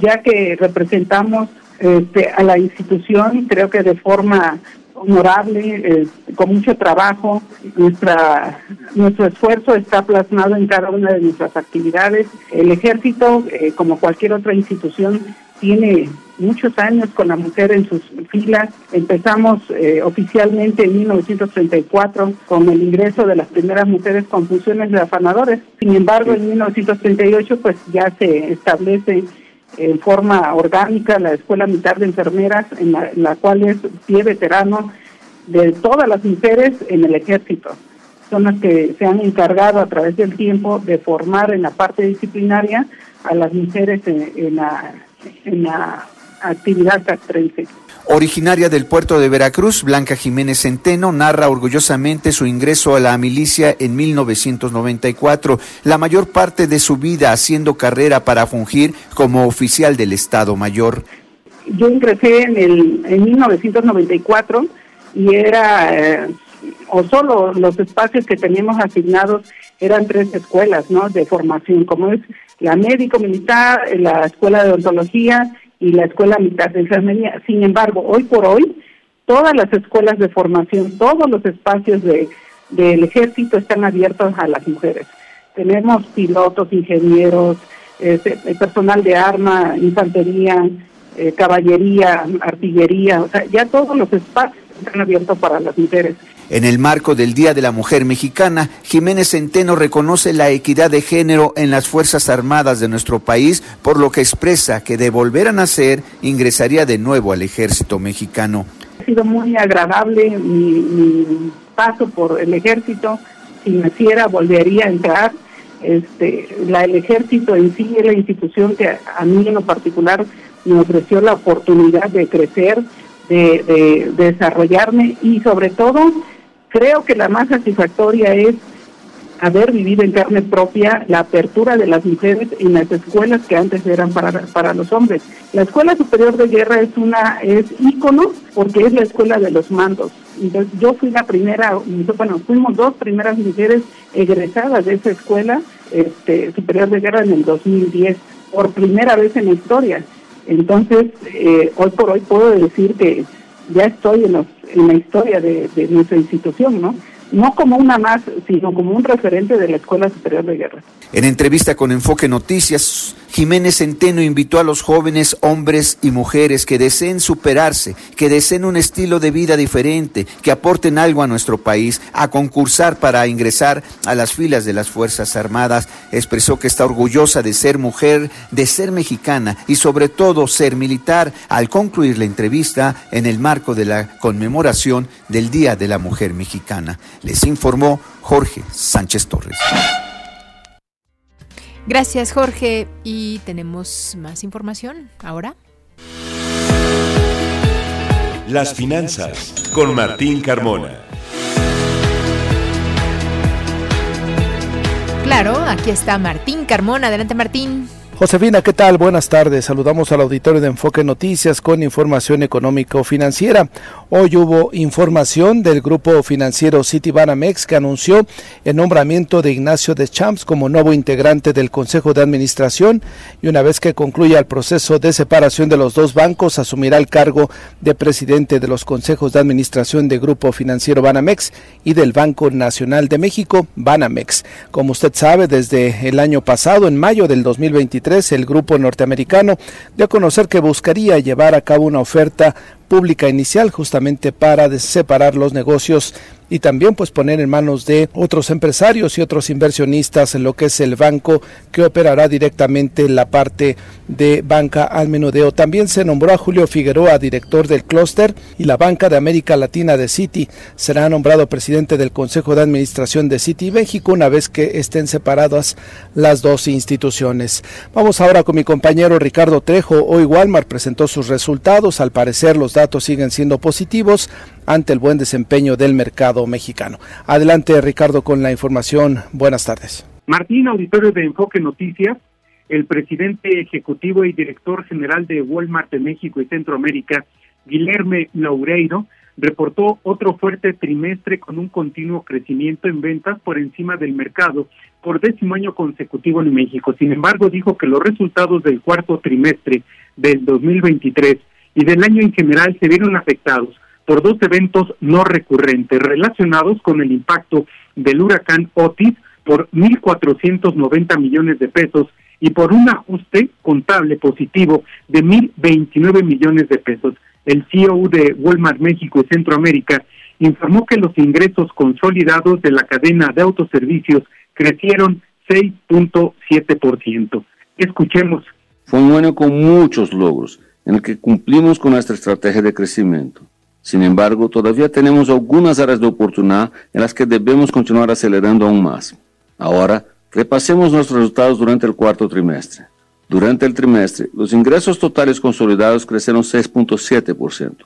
ya que representamos este, a la institución, creo que de forma honorable, eh, con mucho trabajo. Nuestra, nuestro esfuerzo está plasmado en cada una de nuestras actividades. El ejército, eh, como cualquier otra institución, tiene muchos años con la mujer en sus filas. Empezamos eh, oficialmente en 1934 con el ingreso de las primeras mujeres con funciones de afanadores. Sin embargo, en 1938 pues ya se establece en forma orgánica la Escuela Militar de Enfermeras, en la, la cual es pie veterano de todas las mujeres en el ejército. Son las que se han encargado a través del tiempo de formar en la parte disciplinaria a las mujeres en, en la, en la actividad castrense. Originaria del puerto de Veracruz, Blanca Jiménez Centeno narra orgullosamente su ingreso a la milicia en 1994, la mayor parte de su vida haciendo carrera para fungir como oficial del Estado Mayor. Yo ingresé en, el, en 1994 y era, eh, o solo los espacios que teníamos asignados eran tres escuelas ¿no? de formación, como es la médico militar, la escuela de odontología y la escuela militar de enfermería. Sin embargo, hoy por hoy, todas las escuelas de formación, todos los espacios de, del ejército están abiertos a las mujeres. Tenemos pilotos, ingenieros, este, personal de arma, infantería, eh, caballería, artillería, o sea, ya todos los espacios están abiertos para las mujeres. En el marco del Día de la Mujer Mexicana, Jiménez Centeno reconoce la equidad de género en las Fuerzas Armadas de nuestro país, por lo que expresa que de volver a nacer ingresaría de nuevo al ejército mexicano. Ha sido muy agradable mi, paso por el ejército. Si naciera, volvería a entrar. Este, la, el ejército en sí es la institución que a mí en lo particular me ofreció la oportunidad de crecer, de desarrollarme y sobre todo creo que la más satisfactoria es haber vivido en carne propia la apertura de las mujeres en las escuelas que antes eran para, para los hombres. La Escuela Superior de Guerra es una es ícono porque es la escuela de los mandos. Entonces, yo fui la primera, bueno, fuimos dos primeras mujeres egresadas de esa escuela este, superior de guerra en el 2010, por primera vez en la historia. Entonces, eh, hoy por hoy puedo decir que ya estoy en, los, en la historia de, de nuestra institución, ¿no? no como una más, sino como un referente de la Escuela Superior de Guerra. En entrevista con Enfoque Noticias, Jiménez Centeno invitó a los jóvenes hombres y mujeres que deseen superarse, que deseen un estilo de vida diferente, que aporten algo a nuestro país, a concursar para ingresar a las filas de las Fuerzas Armadas. Expresó que está orgullosa de ser mujer, de ser mexicana y sobre todo ser militar al concluir la entrevista en el marco de la conmemoración del Día de la Mujer Mexicana. Les informó Jorge Sánchez Torres. Gracias Jorge y tenemos más información ahora. Las finanzas con Martín Carmona. Claro, aquí está Martín Carmona. Adelante Martín. Josefina, ¿qué tal? Buenas tardes. Saludamos al auditorio de Enfoque Noticias con información económico-financiera. Hoy hubo información del grupo financiero Citibanamex que anunció el nombramiento de Ignacio Deschamps como nuevo integrante del Consejo de Administración y una vez que concluya el proceso de separación de los dos bancos asumirá el cargo de presidente de los consejos de administración del grupo financiero Banamex y del Banco Nacional de México, Banamex. Como usted sabe, desde el año pasado, en mayo del 2023, el grupo norteamericano dio a conocer que buscaría llevar a cabo una oferta pública inicial justamente para separar los negocios y también pues poner en manos de otros empresarios y otros inversionistas en lo que es el banco que operará directamente la parte de banca al menudeo. También se nombró a Julio Figueroa director del clúster y la banca de América Latina de Citi. Será nombrado presidente del Consejo de Administración de Citi México una vez que estén separadas las dos instituciones. Vamos ahora con mi compañero Ricardo Trejo. Hoy Walmart presentó sus resultados. Al parecer los datos siguen siendo positivos ante el buen desempeño del mercado mexicano. Adelante, Ricardo, con la información. Buenas tardes. Martín, auditorio de Enfoque Noticias, el presidente ejecutivo y director general de Walmart de México y Centroamérica, Guilherme Loureiro, reportó otro fuerte trimestre con un continuo crecimiento en ventas por encima del mercado por décimo año consecutivo en México. Sin embargo, dijo que los resultados del cuarto trimestre del 2023 y del año en general se vieron afectados por dos eventos no recurrentes relacionados con el impacto del huracán Otis por 1.490 millones de pesos y por un ajuste contable positivo de 1.029 millones de pesos. El CEO de Walmart México y Centroamérica informó que los ingresos consolidados de la cadena de autoservicios crecieron 6.7%. Escuchemos. Fue un año con muchos logros en el que cumplimos con nuestra estrategia de crecimiento. Sin embargo, todavía tenemos algunas áreas de oportunidad en las que debemos continuar acelerando aún más. Ahora, repasemos nuestros resultados durante el cuarto trimestre. Durante el trimestre, los ingresos totales consolidados crecieron 6.7%,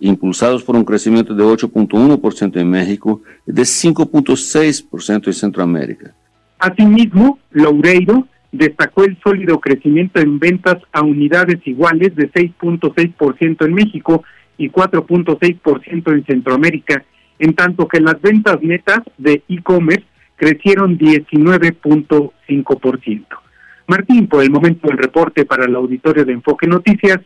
impulsados por un crecimiento de 8.1% en México y de 5.6% en Centroamérica. Asimismo, Loureiro destacó el sólido crecimiento en ventas a unidades iguales de 6.6% en México y 4.6% en Centroamérica, en tanto que las ventas netas de e-commerce crecieron 19.5%. Martín, por el momento el reporte para el auditorio de Enfoque Noticias.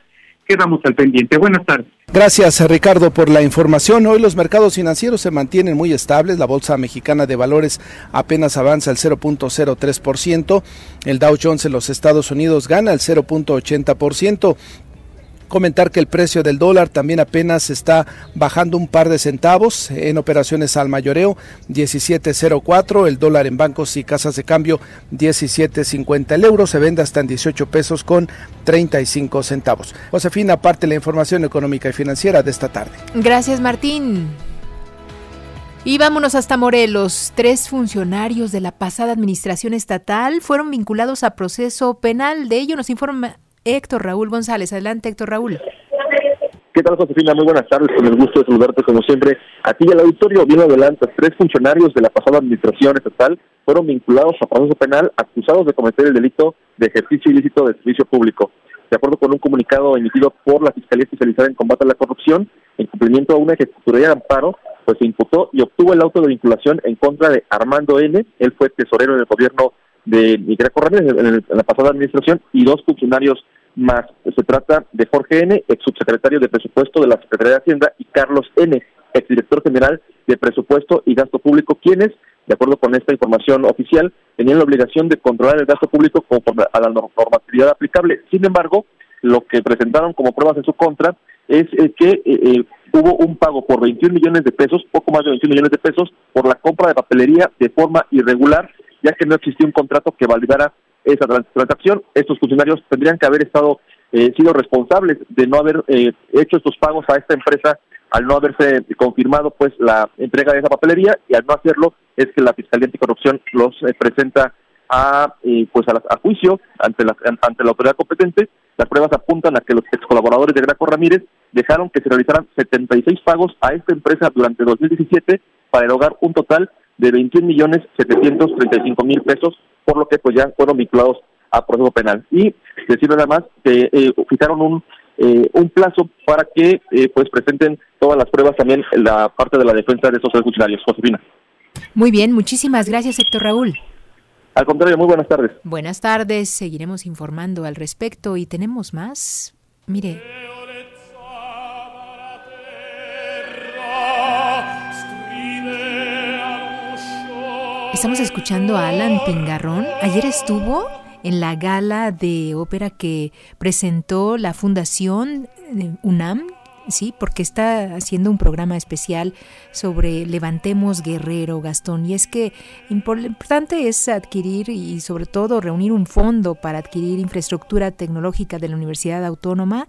Quedamos al pendiente. Buenas tardes. Gracias Ricardo por la información. Hoy los mercados financieros se mantienen muy estables. La Bolsa Mexicana de Valores apenas avanza el 0.03%. El Dow Jones en los Estados Unidos gana el 0.80%. Comentar que el precio del dólar también apenas está bajando un par de centavos en operaciones al mayoreo, 17.04, el dólar en bancos y casas de cambio 17.50, el euro se vende hasta en 18 pesos con 35 centavos. Josefina, aparte la información económica y financiera de esta tarde. Gracias Martín. Y vámonos hasta Morelos. Tres funcionarios de la pasada administración estatal fueron vinculados a proceso penal. De ello nos informa Héctor Raúl González. Adelante, Héctor Raúl. ¿Qué tal, Josefina? Muy buenas tardes. Con el gusto de saludarte, como siempre. A ti y al auditorio, bien adelante. Tres funcionarios de la pasada administración estatal fueron vinculados a proceso penal acusados de cometer el delito de ejercicio ilícito de servicio público. De acuerdo con un comunicado emitido por la Fiscalía Especializada en Combate a la Corrupción, en cumplimiento a una ejecutoría de amparo, pues se imputó y obtuvo el auto de vinculación en contra de Armando N. Él fue tesorero en el gobierno de Miguel Corrales en, la pasada administración y dos funcionarios más se trata de Jorge N., ex subsecretario de Presupuesto de la Secretaría de Hacienda, y Carlos N., exdirector general de Presupuesto y Gasto Público, quienes, de acuerdo con esta información oficial, tenían la obligación de controlar el gasto público conforme a la normatividad aplicable. Sin embargo, lo que presentaron como pruebas en su contra es eh, que eh, eh, hubo un pago por 21 millones de pesos, poco más de 21 millones de pesos, por la compra de papelería de forma irregular, ya que no existía un contrato que validara esa transacción. Estos funcionarios tendrían que haber estado sido responsables de no haber hecho estos pagos a esta empresa al no haberse confirmado pues la entrega de esa papelería y al no hacerlo es que la Fiscalía Anticorrupción los presenta a pues a, juicio ante la ante la autoridad competente las pruebas apuntan a que los ex colaboradores de Graco Ramírez dejaron que se realizaran 76 pagos a esta empresa durante 2017 para erogar un total de 21 millones 735 mil pesos, por lo que pues ya fueron vinculados a proceso penal. Y decir nada más que eh, fijaron un eh, un plazo para que eh, pues presenten todas las pruebas también en la parte de la defensa de estos funcionarios. Josefina. Muy bien, muchísimas gracias Héctor Raúl. Al contrario, muy buenas tardes. Buenas tardes, seguiremos informando al respecto y tenemos más. Mire. Estamos escuchando a Alan Pingarrón. Ayer estuvo en la gala de ópera que presentó la Fundación UNAM sí, porque está haciendo un programa especial sobre Levantemos Guerrero, Gastón, y es que importante es adquirir y sobre todo reunir un fondo para adquirir infraestructura tecnológica de la Universidad Autónoma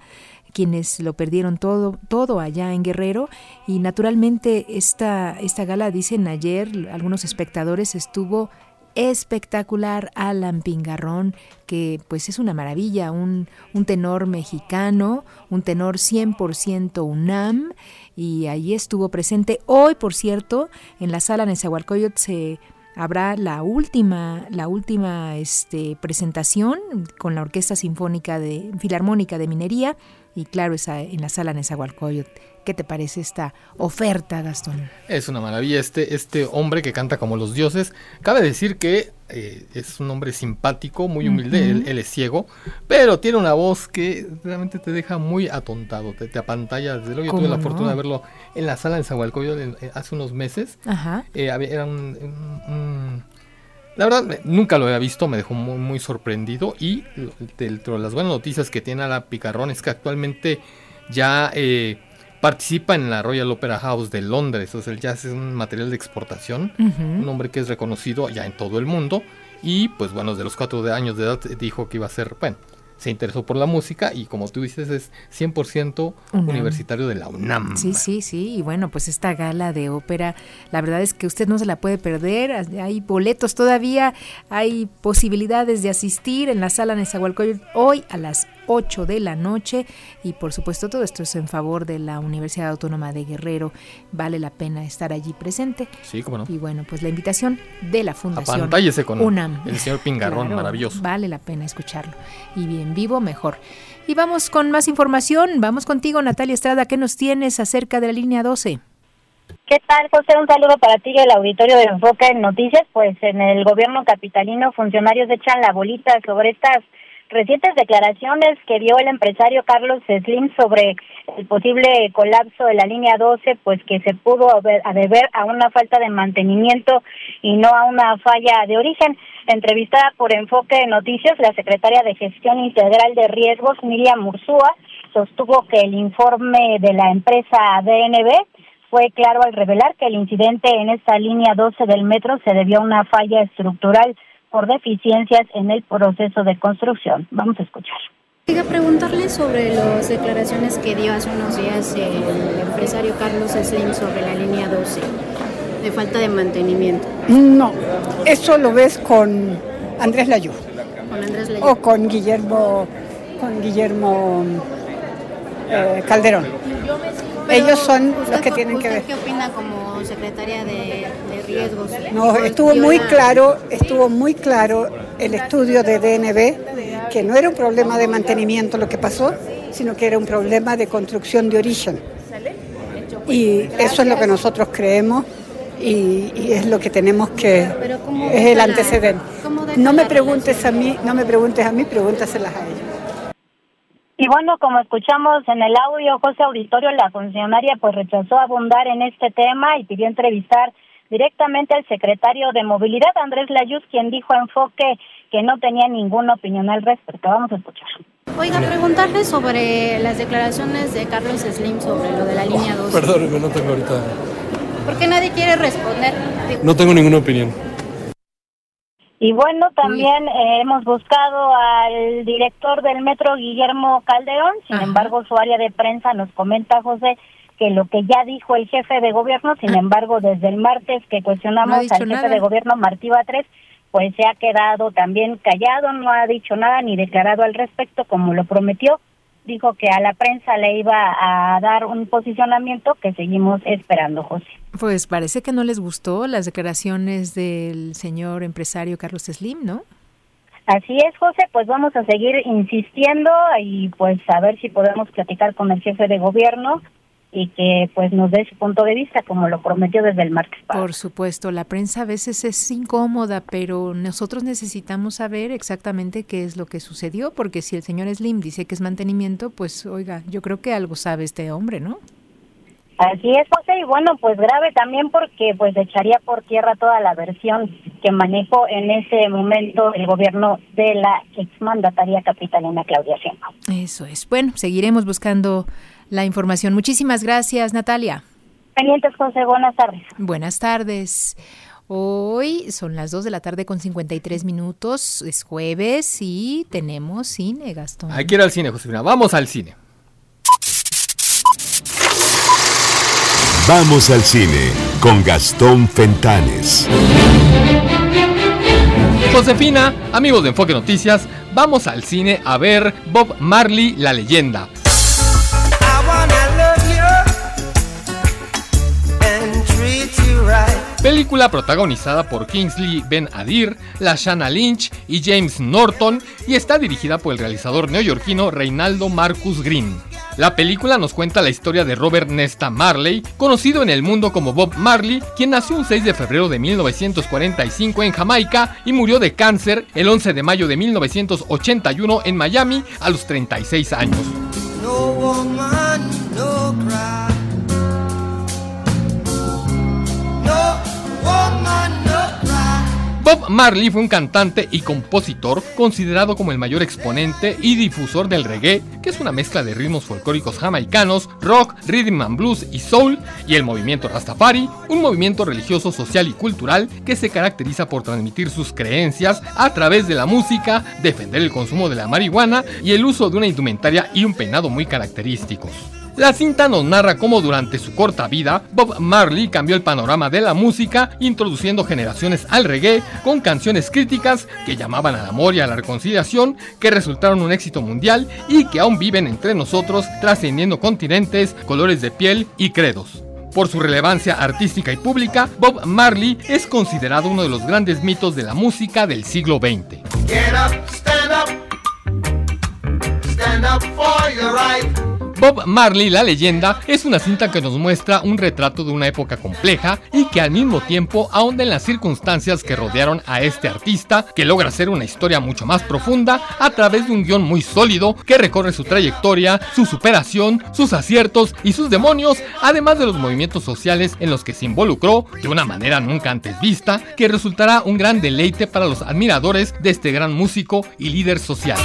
quienes lo perdieron todo, todo allá en Guerrero. Y naturalmente esta, esta gala, dicen ayer algunos espectadores, estuvo espectacular. Alan Pingarrón, que pues es una maravilla, un, un tenor mexicano, un tenor 100% UNAM, y ahí estuvo presente. Hoy, por cierto, en la sala Nezahualcóyotl se habrá la última, la última este, presentación con la Orquesta Sinfónica de Filarmónica de Minería y claro, esa, en la sala Nezahualcóyotl. ¿Qué te parece esta oferta, Gastón? Es una maravilla este, este hombre que canta como los dioses. Cabe decir que eh, es un hombre simpático, muy humilde, él, es ciego, pero tiene una voz que realmente te deja muy atontado, te, te apantalla. Desde luego yo tuve la fortuna de verlo en la sala de Zahualcoyotl hace unos meses. Ajá. Eh, era un, la verdad, nunca lo había visto, me dejó muy, muy sorprendido. Y dentro de las buenas noticias que tiene a la Picarrón es que actualmente ya eh, participa en la Royal Opera House de Londres. O sea, el jazz es un material de exportación, un hombre que es reconocido ya en todo el mundo. Y pues bueno, de los cuatro años de edad dijo que iba a ser, bueno, se interesó por la música y como tú dices es 100% universitario de la UNAM. Sí, sí, sí, y bueno, pues esta gala de ópera, la verdad es que usted no se la puede perder, hay boletos todavía, hay posibilidades de asistir en la sala Nezahualcóyotl hoy a las 8 de la noche y por supuesto todo esto es en favor de la Universidad Autónoma de Guerrero. Vale la pena estar allí presente. Sí, cómo no. Y bueno, pues la invitación de la Fundación Apantállese con UNAM. el señor Pingarrón, maravilloso. Vale la pena escucharlo. Y bien vivo, mejor. Y vamos con más información. Vamos contigo, Natalia Estrada. ¿Qué nos tienes acerca de la línea 12? ¿Qué tal, José? Un saludo para ti y el auditorio de Enfoque en Noticias. Pues en el gobierno capitalino, funcionarios echan la bolita sobre estas recientes declaraciones que dio el empresario Carlos Slim sobre el posible colapso de la línea 12, pues que se pudo deber a una falta de mantenimiento y no a una falla de origen. Entrevistada por Enfoque Noticias, la secretaria de Gestión Integral de Riesgos, Miriam Mursúa, sostuvo que el informe de la empresa DNB fue claro al revelar que el incidente en esta línea 12 del metro se debió a una falla estructural por deficiencias en el proceso de construcción. Vamos a escuchar. Quería preguntarle sobre las declaraciones que dio hace unos días el empresario Carlos Slim sobre la línea 12, de falta de mantenimiento. No, eso lo ves con Andrés Layú. Con Andrés Layú. O con Guillermo, con Guillermo eh, Calderón. Ellos son los que tienen que ver. ¿Qué opina como secretaria de, riesgos? No, estuvo muy claro, estuvo muy claro el estudio de DNB que no era un problema de mantenimiento lo que pasó, sino que era un problema de construcción de origen. Y eso es lo que nosotros creemos y, es lo que tenemos que es el antecedente. No me preguntes a mí, no me preguntes a mí, pregúntaselas a ellos. Bueno, como escuchamos en el audio, José Auditorio, la funcionaria pues rechazó abundar en este tema y pidió entrevistar directamente al secretario de Movilidad, Andrés Layuz, quien dijo a Enfoque que no tenía ninguna opinión al respecto. Vamos a escuchar. Oiga, preguntarle sobre las declaraciones de Carlos Slim sobre lo de la línea 2. Perdóneme, no tengo ahorita. ¿Por qué nadie quiere responder? No tengo ninguna opinión. Y bueno, también eh, hemos buscado al director del metro, Guillermo Calderón. Sin embargo, su área de prensa nos comenta, José, que lo que ya dijo el jefe de gobierno, sin embargo, desde el martes que cuestionamos al jefe de gobierno, Martí Batres, pues se ha quedado también callado, no ha dicho nada ni declarado al respecto como lo prometió. Dijo que a la prensa le iba a dar un posicionamiento que seguimos esperando, José. Pues parece que no les gustó las declaraciones del señor empresario Carlos Slim, ¿no? Así es, José, pues vamos a seguir insistiendo y pues a ver si podemos platicar con el jefe de gobierno y que pues nos dé su punto de vista como lo prometió desde el martes Por supuesto, la prensa a veces es incómoda, pero nosotros necesitamos saber exactamente qué es lo que sucedió, porque si el señor Slim dice que es mantenimiento, pues oiga, yo creo que algo sabe este hombre, ¿no? Así es, José, y bueno, pues grave también porque pues echaría por tierra toda la versión que manejó en ese momento el gobierno de la exmandataria capitalina Claudia Sheinbaum. Eso es. Bueno, seguiremos buscando la información. Muchísimas gracias, Natalia. Pendientes, José. Buenas tardes. Buenas tardes. Hoy son las 2 de la tarde con 53 minutos, es jueves y tenemos cine, Gastón. Hay que ir al cine, Josefina. Vamos al cine. Vamos al cine con Gastón Fentanes. Josefina, amigos de Enfoque Noticias, vamos al cine a ver Bob Marley, la leyenda. Película protagonizada por Kingsley Ben Adir, Lashana Lynch y James Norton y está dirigida por el realizador neoyorquino Reinaldo Marcus Green. La película nos cuenta la historia de Robert Nesta Marley, conocido en el mundo como Bob Marley, quien nació un 6 de febrero de 1945 en Jamaica y murió de cáncer el 11 de mayo de 1981 en Miami a los 36 años. Bob Marley fue un cantante y compositor considerado como el mayor exponente y difusor del reggae, que es una mezcla de ritmos folclóricos jamaicanos, rock, rhythm and blues y soul, y el movimiento Rastafari, un movimiento religioso, social y cultural que se caracteriza por transmitir sus creencias a través de la música, defender el consumo de la marihuana y el uso de una indumentaria y un peinado muy característicos. La cinta nos narra cómo durante su corta vida, Bob Marley cambió el panorama de la música, introduciendo generaciones al reggae con canciones críticas que llamaban al amor y a la reconciliación, que resultaron un éxito mundial y que aún viven entre nosotros, trascendiendo continentes, colores de piel y credos. Por su relevancia artística y pública, Bob Marley es considerado uno de los grandes mitos de la música del siglo XX. Bob Marley, la leyenda, es una cinta que nos muestra un retrato de una época compleja y que al mismo tiempo ahonda en las circunstancias que rodearon a este artista, que logra hacer una historia mucho más profunda a través de un guion muy sólido que recorre su trayectoria, su superación, sus aciertos y sus demonios, además de los movimientos sociales en los que se involucró de una manera nunca antes vista, que resultará un gran deleite para los admiradores de este gran músico y líder social.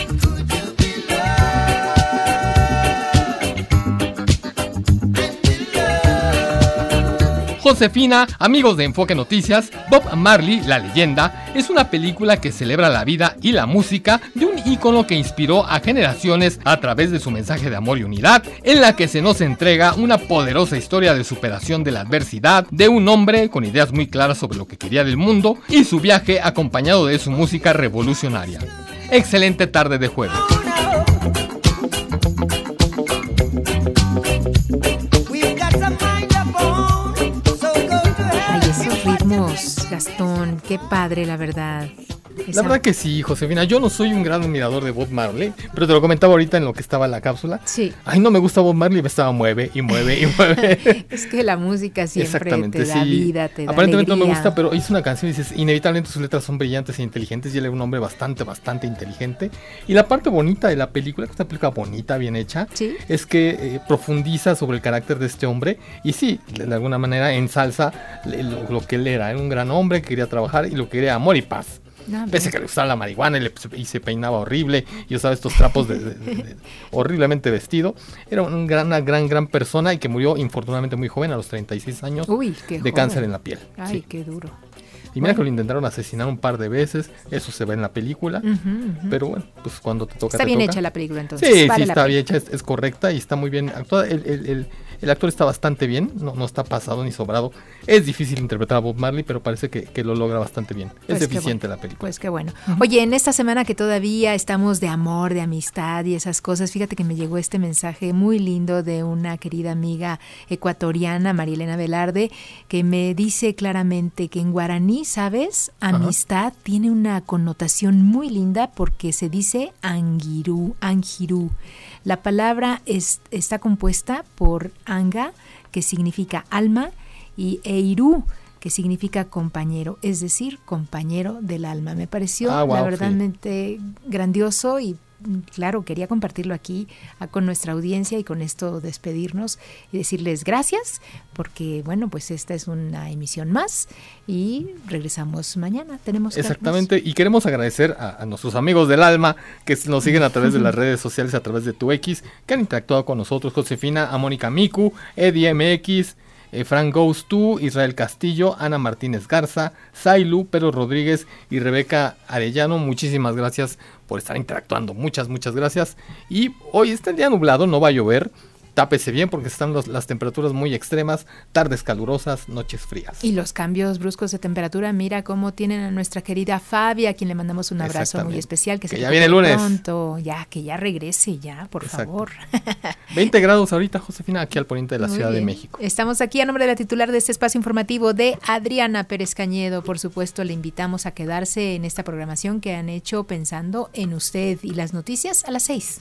Josefina, amigos de Enfoque Noticias, Bob Marley, la leyenda, es una película que celebra la vida y la música de un ícono que inspiró a generaciones a través de su mensaje de amor y unidad, en la que se nos entrega una poderosa historia de superación de la adversidad de un hombre con ideas muy claras sobre lo que quería del mundo y su viaje acompañado de su música revolucionaria. Excelente tarde de juego. Qué padre, la verdad. La verdad que sí, Josefina. Yo no soy un gran admirador de Bob Marley, pero te lo comentaba ahorita en lo que estaba la cápsula. Sí. Ay, no me gusta Bob Marley, me estaba mueve y mueve y mueve. es que la música siempre te da sí. vida, te da Aparentemente alegría. no me gusta, pero hizo una canción y dices, inevitablemente sus letras son brillantes e inteligentes y él era un hombre bastante, bastante inteligente. Y la parte bonita de la película, que es una película bonita, bien hecha, es que eh, profundiza sobre el carácter de este hombre y sí, de, de alguna manera ensalza lo, lo que él era. Era un gran hombre que quería trabajar y lo que quería amor y paz. No, Pese a que le gustaba la marihuana y, le- y se peinaba horrible y usaba estos trapos de, de- de- de- horriblemente vestido. Era un gran, una gran, gran persona y que murió infortunadamente muy joven, a los 36 años, Uy, de joven. cáncer en la piel. Ay, Sí. qué duro. Y mira Bueno. que lo intentaron asesinar un par de veces, eso se ve en la película. Pero bueno, pues cuando te toca. Está te bien toca. hecha la película, entonces, Sí, vale sí, está bien hecha, es, es correcta y está muy bien actuada. El, el- el- el actor está bastante bien, no, no está pasado ni sobrado. Es difícil interpretar a Bob Marley, pero parece que, que lo logra bastante bien. Pues es qué eficiente bueno. la película. Pues qué bueno. Oye, en esta semana que todavía estamos de amor, de amistad y esas cosas, fíjate que me llegó este mensaje muy lindo de una querida amiga ecuatoriana, Marilena Velarde, que me dice claramente que en guaraní, ¿sabes? Ajá. Amistad tiene una connotación muy linda porque se dice angirú, angirú. La palabra es- está compuesta por anga, que significa alma, y eirú, que significa compañero, es decir, compañero del alma. Me pareció Ah, la sí. grandioso y claro, quería compartirlo aquí con nuestra audiencia y con esto despedirnos y decirles gracias porque bueno, pues esta es una emisión más y regresamos mañana. Tenemos. Exactamente, y queremos agradecer a, a nuestros amigos del alma que nos siguen a través de las redes sociales, a través de tu X, que han interactuado con nosotros, Josefina, a Mónica Miku, Eddie MX, eh, Frank Goes To, Israel Castillo, Ana Martínez Garza, Sailu, Pedro Rodríguez y Rebeca Arellano. Muchísimas gracias por estar interactuando, muchas, muchas gracias. Y hoy está el día nublado, no va a llover. Tápese bien porque están los- las temperaturas muy extremas, tardes calurosas, noches frías. Y los cambios bruscos de temperatura, mira cómo tienen a nuestra querida Fabia, a quien le mandamos un abrazo muy especial. Que, se Que ya viene el lunes. Pronto, ya, que ya regrese, ya, por Exacto. favor. 20 grados ahorita, Josefina, aquí al poniente de la Muy Ciudad de. México. Estamos aquí a nombre de la titular de este espacio informativo de Adriana Pérez Cañedo. Por supuesto, le invitamos a quedarse en esta programación que han hecho pensando en usted y las noticias a las 6.